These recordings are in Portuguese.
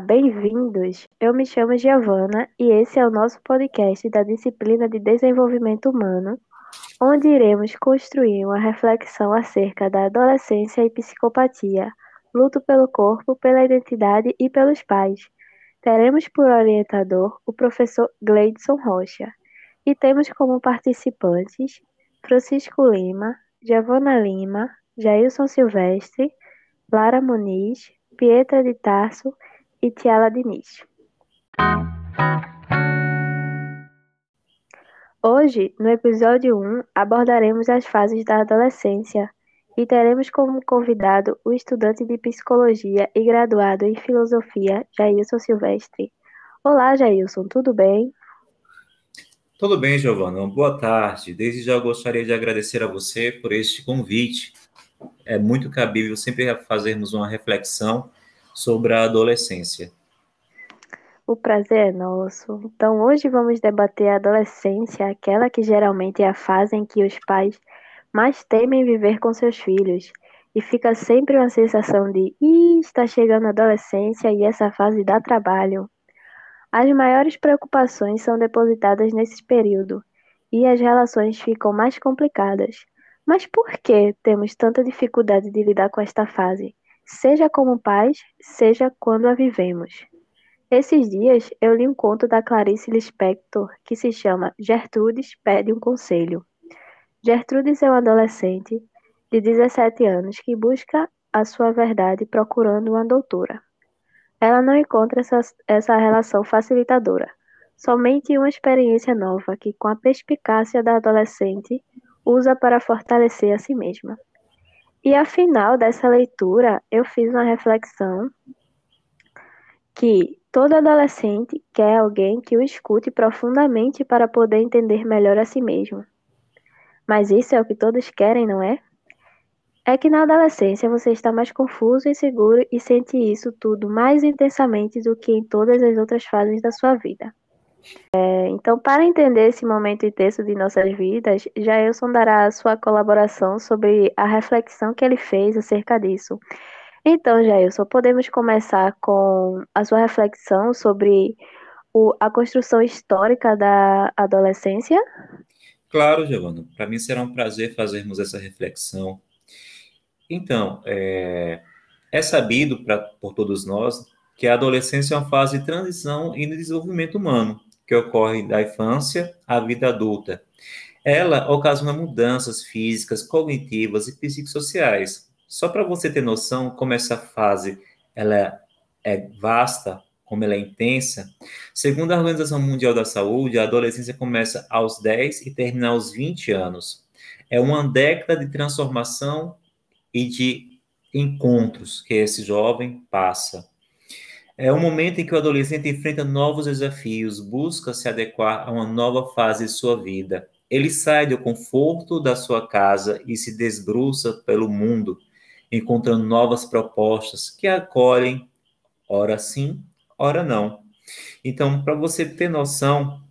Bem-vindos! Eu me chamo Giovana e esse é o nosso podcast da disciplina de Desenvolvimento Humano, onde iremos construir uma reflexão acerca da adolescência e psicopatia, luto pelo corpo, pela identidade e pelos pais. Teremos por orientador o professor Gleidson Rocha e temos como participantes Francisco Lima, Giovana Lima, Jailson Silvestre, Lara Muniz, Pietra de Tarso e Tiala Diniz. Hoje, no episódio 1, abordaremos as fases da adolescência e teremos como convidado o estudante de psicologia e graduado em filosofia, Jailson Silvestre. Olá, Jailson, tudo bem? Tudo bem, Giovana. Boa tarde. Desde já gostaria de agradecer a você por este convite. É muito cabível sempre fazermos uma reflexão sobre a adolescência. O prazer é nosso. Então, hoje vamos debater a adolescência, aquela que geralmente é a fase em que os pais mais temem viver com seus filhos. E fica sempre uma sensação de, ih, está chegando a adolescência e essa fase dá trabalho. As maiores preocupações são depositadas nesse período e as relações ficam mais complicadas. Mas por que temos tanta dificuldade de lidar com esta fase? Seja como pais, seja quando a vivemos. Esses dias eu li um conto da Clarice Lispector que se chama Gertrudes Pede um Conselho. Gertrudes é uma adolescente de 17 anos que busca a sua verdade procurando uma doutora. Ela não encontra essa, essa relação facilitadora, somente uma experiência nova que, com a perspicácia da adolescente, usa para fortalecer a si mesma. E ao final dessa leitura, eu fiz uma reflexão que todo adolescente quer alguém que o escute profundamente para poder entender melhor a si mesmo. Mas isso é o que todos querem, não é? É que na adolescência você está mais confuso e inseguro e sente isso tudo mais intensamente do que em todas as outras fases da sua vida. É, então, para entender esse momento intenso de nossas vidas, Jailson dará sua colaboração sobre a reflexão que ele fez acerca disso. Então, Jailson, podemos começar com a sua reflexão sobre o, a construção histórica da adolescência? Claro, Giovana. Para mim será um prazer fazermos essa reflexão. Então, é, é sabido pra, por todos nós que a adolescência é uma fase de transição e de desenvolvimento humano que ocorre da infância à vida adulta. Ela ocasiona mudanças físicas, cognitivas e psicossociais. Só para você ter noção como essa fase ela é vasta, como ela é intensa, segundo a Organização Mundial da Saúde, a adolescência começa aos 10 e termina aos 20 anos. É uma década de transformação e de encontros que esse jovem passa. É um momento em que o adolescente enfrenta novos desafios, busca se adequar a uma nova fase de sua vida. Ele sai do conforto da sua casa e se desbruça pelo mundo, encontrando novas propostas que acolhem, ora sim, ora não. Então, para você ter noção,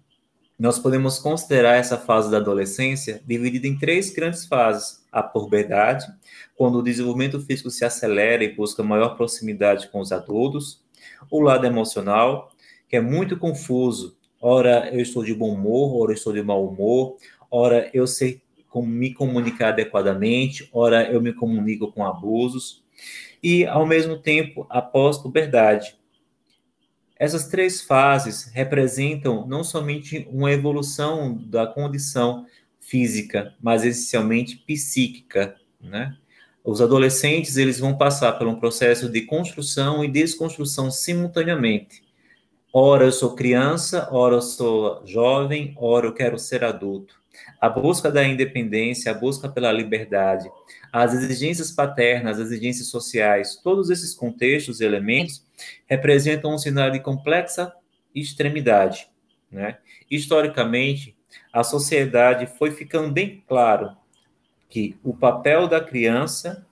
nós podemos considerar essa fase da adolescência dividida em três grandes fases: a puberdade, quando o desenvolvimento físico se acelera e busca maior proximidade com os adultos o lado emocional, que é muito confuso. Ora eu estou de bom humor, ora eu estou de mau humor, ora eu sei como me comunicar adequadamente, ora eu me comunico com abusos. E, ao mesmo tempo, a pós-puberdade. Essas três fases representam não somente uma evolução da condição física, mas essencialmente psíquica, né? Os adolescentes eles vão passar por um processo de construção e desconstrução simultaneamente. Ora eu sou criança, ora eu sou jovem, ora eu quero ser adulto. A busca da independência, a busca pela liberdade, as exigências paternas, as exigências sociais, todos esses contextos e elementos representam um sinal de complexa extremidade. Né? Historicamente, a sociedade foi ficando bem claro que o papel da criança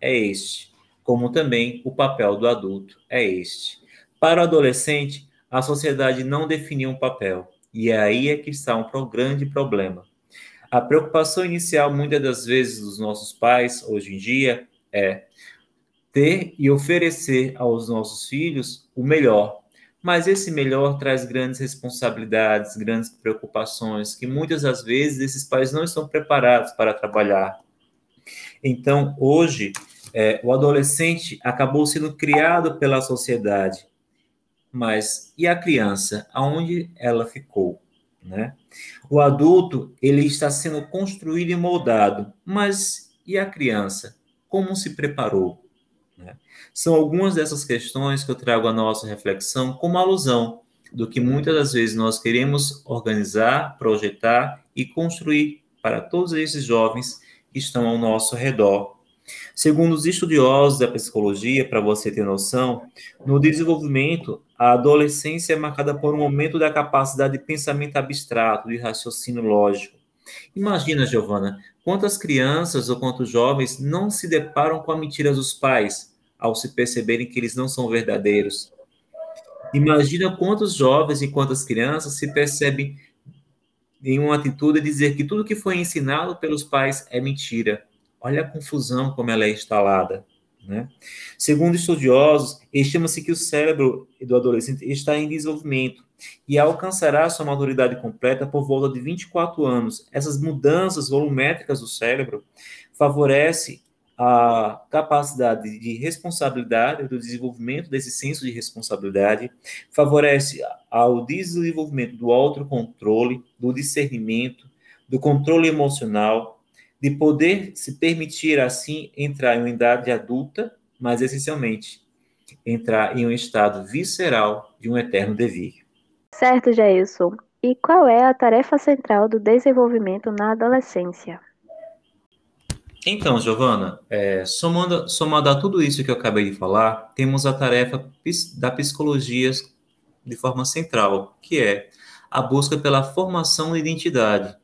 é este, como também o papel do adulto é este. Para o adolescente, a sociedade não definiu um papel, e é aí é que está um grande problema. A preocupação inicial, muitas das vezes, dos nossos pais, hoje em dia, é ter e oferecer aos nossos filhos o melhor. Mas esse melhor traz grandes responsabilidades, grandes preocupações, que muitas das vezes esses pais não estão preparados para trabalhar. Então, hoje, é, o adolescente acabou sendo criado pela sociedade, mas e a criança? Aonde ela ficou? Né? O adulto ele está sendo construído e moldado, mas e a criança? Como se preparou? Né? São algumas dessas questões que eu trago à nossa reflexão como alusão do que muitas das vezes nós queremos organizar, projetar e construir para todos esses jovens que estão ao nosso redor. Segundo os estudiosos da psicologia, para você ter noção, no desenvolvimento, a adolescência é marcada por um momento da capacidade de pensamento abstrato, de raciocínio lógico. Imagina, Giovana, quantas crianças ou quantos jovens não se deparam com a mentira dos pais ao se perceberem que eles não são verdadeiros. Imagina quantos jovens e quantas crianças se percebem em uma atitude de dizer que tudo que foi ensinado pelos pais é mentira. Olha a confusão como ela é instalada. Né? Segundo estudiosos, estima-se que o cérebro do adolescente está em desenvolvimento e alcançará sua maturidade completa por volta de 24 anos. Essas mudanças volumétricas do cérebro favorecem a capacidade de responsabilidade, do desenvolvimento desse senso de responsabilidade, favorece ao desenvolvimento do autocontrole, do discernimento, do controle emocional, de poder se permitir, assim, entrar em uma idade adulta, mas essencialmente entrar em um estado visceral de um eterno devir. Certo, Jailson. E qual é a tarefa central do desenvolvimento na adolescência? Então, Giovana, é, somando, somando a tudo isso que eu acabei de falar, temos a tarefa da psicologia de forma central, que é a busca pela formação de identidade,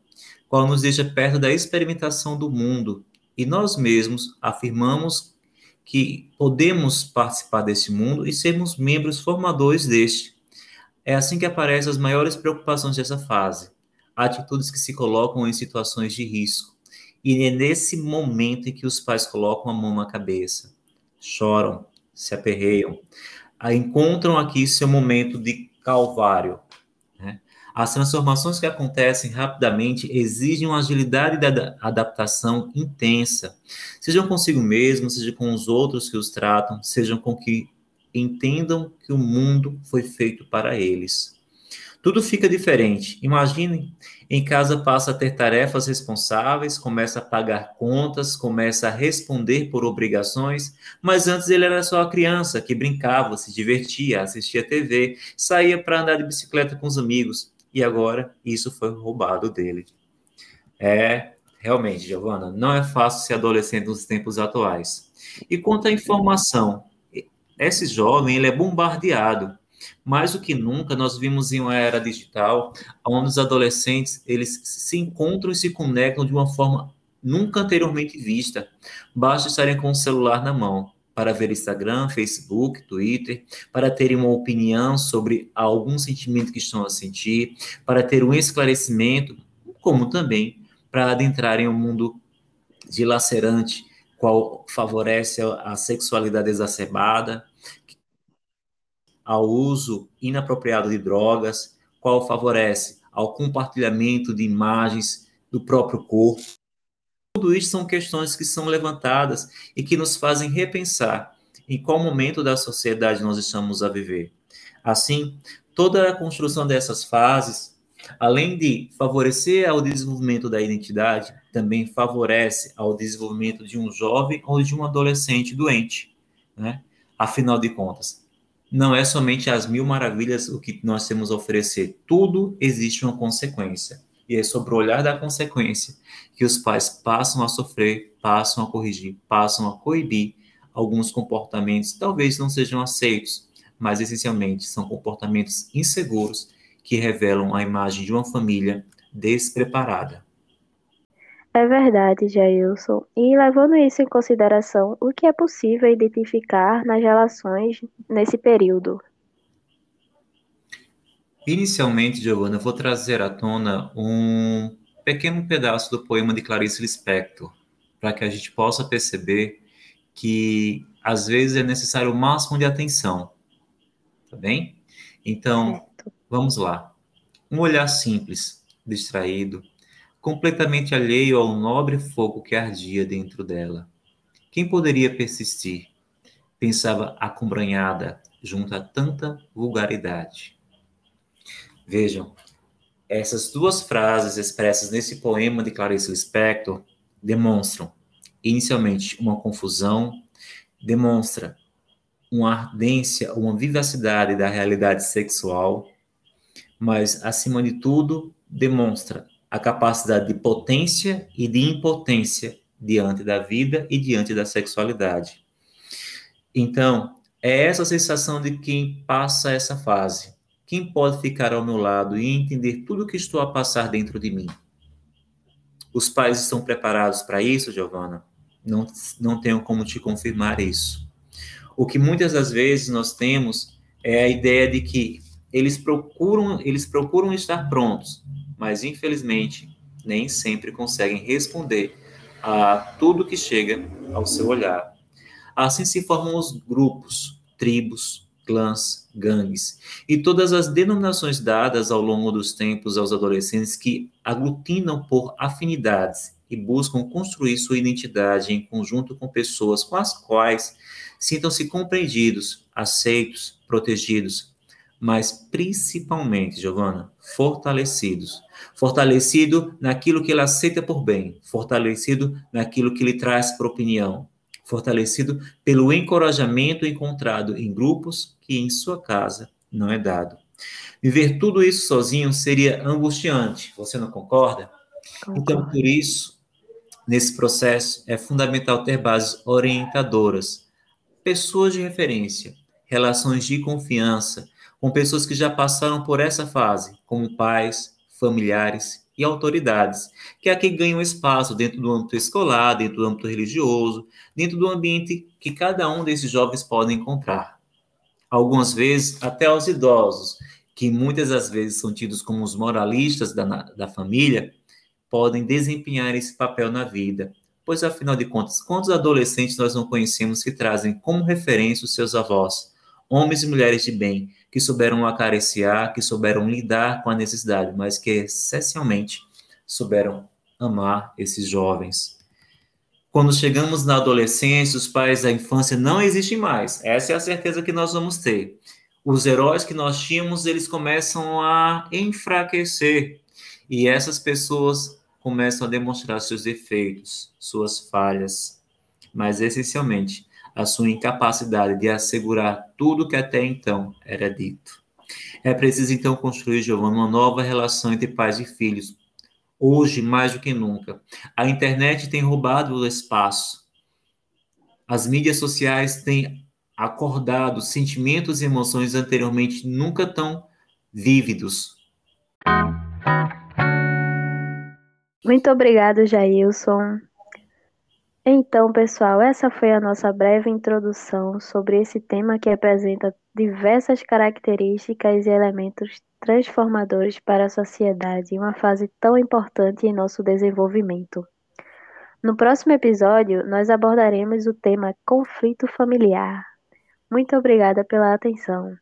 qual nos deixa perto da experimentação do mundo, e nós mesmos afirmamos que podemos participar desse mundo e sermos membros formadores deste. É assim que aparecem as maiores preocupações dessa fase, atitudes que se colocam em situações de risco e é nesse momento em que os pais colocam a mão na cabeça, choram, se aperreiam, encontram aqui seu momento de calvário. Né? As transformações que acontecem rapidamente exigem uma agilidade de adaptação intensa, sejam consigo mesmo, seja com os outros que os tratam, sejam com que entendam que o mundo foi feito para eles. Tudo fica diferente. Imaginem, em casa passa a ter tarefas responsáveis, começa a pagar contas, começa a responder por obrigações, mas antes ele era só a criança que brincava, se divertia, assistia TV, saía para andar de bicicleta com os amigos, e agora isso foi roubado dele. É, realmente, Giovana, não é fácil ser adolescente nos tempos atuais. E quanto à informação, esse jovem ele é bombardeado mais do que nunca, nós vimos em uma era digital, onde os adolescentes eles se encontram e se conectam de uma forma nunca anteriormente vista. Basta estarem com o celular na mão para ver Instagram, Facebook, Twitter, para terem uma opinião sobre algum sentimento que estão a sentir, para ter um esclarecimento, como também para adentrarem um mundo dilacerante, qual favorece a sexualidade exacerbada, ao uso inapropriado de drogas, qual favorece ao compartilhamento de imagens do próprio corpo. Tudo isso são questões que são levantadas e que nos fazem repensar em qual momento da sociedade nós estamos a viver. Assim, toda a construção dessas fases, além de favorecer ao desenvolvimento da identidade, também favorece ao desenvolvimento de um jovem ou de um adolescente doente, né? Afinal de contas, não é somente as mil maravilhas o que nós temos a oferecer. Tudo existe uma consequência. E é sobre o olhar da consequência que os pais passam a sofrer, passam a corrigir, passam a coibir alguns comportamentos talvez não sejam aceitos, mas essencialmente são comportamentos inseguros que revelam a imagem de uma família despreparada. É verdade, Jailson. E levando isso em consideração, o que é possível identificar nas relações nesse período? Inicialmente, Giovanna, eu vou trazer à tona um pequeno pedaço do poema de Clarice Lispector, para que a gente possa perceber que às vezes é necessário o máximo de atenção. Tá bem? Então, certo. vamos lá. Um olhar simples, distraído, completamente alheio ao nobre fogo que ardia dentro dela. Quem poderia persistir? Pensava acombranhada junto a tanta vulgaridade. Vejam, essas duas frases expressas nesse poema de Clarice Lispector demonstram, inicialmente, uma confusão, demonstra uma ardência, uma vivacidade da realidade sexual, mas, acima de tudo, demonstra a capacidade de potência e de impotência diante da vida e diante da sexualidade. Então, é essa sensação de quem passa essa fase. Quem pode ficar ao meu lado e entender tudo o que estou a passar dentro de mim? Os pais estão preparados para isso, Giovana? Não, não tenho como te confirmar isso. O que muitas das vezes nós temos é a ideia de que eles procuram, eles procuram estar prontos, mas infelizmente nem sempre conseguem responder a tudo que chega ao seu olhar. Assim se formam os grupos, tribos, clãs, gangues e todas as denominações dadas ao longo dos tempos aos adolescentes que aglutinam por afinidades e buscam construir sua identidade em conjunto com pessoas com as quais sintam-se compreendidos, aceitos, protegidos, mas principalmente, Giovana, fortalecidos. Fortalecido naquilo que ele aceita por bem, fortalecido naquilo que lhe traz para opinião, fortalecido pelo encorajamento encontrado em grupos que em sua casa não é dado. Viver tudo isso sozinho seria angustiante, você não concorda? Concordo. Então, por isso, nesse processo, é fundamental ter bases orientadoras, pessoas de referência, relações de confiança, com pessoas que já passaram por essa fase, como pais, familiares e autoridades, que aqui ganham espaço dentro do âmbito escolar, dentro do âmbito religioso, dentro do ambiente que cada um desses jovens pode encontrar. Algumas vezes, até os idosos, que muitas das vezes são tidos como os moralistas da, da família, podem desempenhar esse papel na vida. Pois, afinal de contas, quantos adolescentes nós não conhecemos que trazem como referência os seus avós, homens e mulheres de bem, que souberam acariciar, que souberam lidar com a necessidade, mas que essencialmente souberam amar esses jovens. Quando chegamos na adolescência, os pais da infância não existem mais. Essa é a certeza que nós vamos ter. Os heróis que nós tínhamos, eles começam a enfraquecer. E essas pessoas começam a demonstrar seus defeitos, suas falhas. Mas, essencialmente, a sua incapacidade de assegurar tudo que até então era dito. É preciso então construir, Giovanna, uma nova relação entre pais e filhos. Hoje, mais do que nunca, a internet tem roubado o espaço. As mídias sociais têm acordado sentimentos e emoções anteriormente nunca tão vívidos. Muito obrigado, Jailson. Então, pessoal, essa foi a nossa breve introdução sobre esse tema que apresenta diversas características e elementos transformadores para a sociedade em uma fase tão importante em nosso desenvolvimento. No próximo episódio, nós abordaremos o tema conflito familiar. Muito obrigada pela atenção.